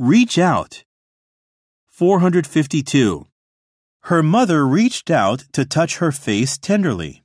Reach out. 452. Her mother reached out to touch her face tenderly.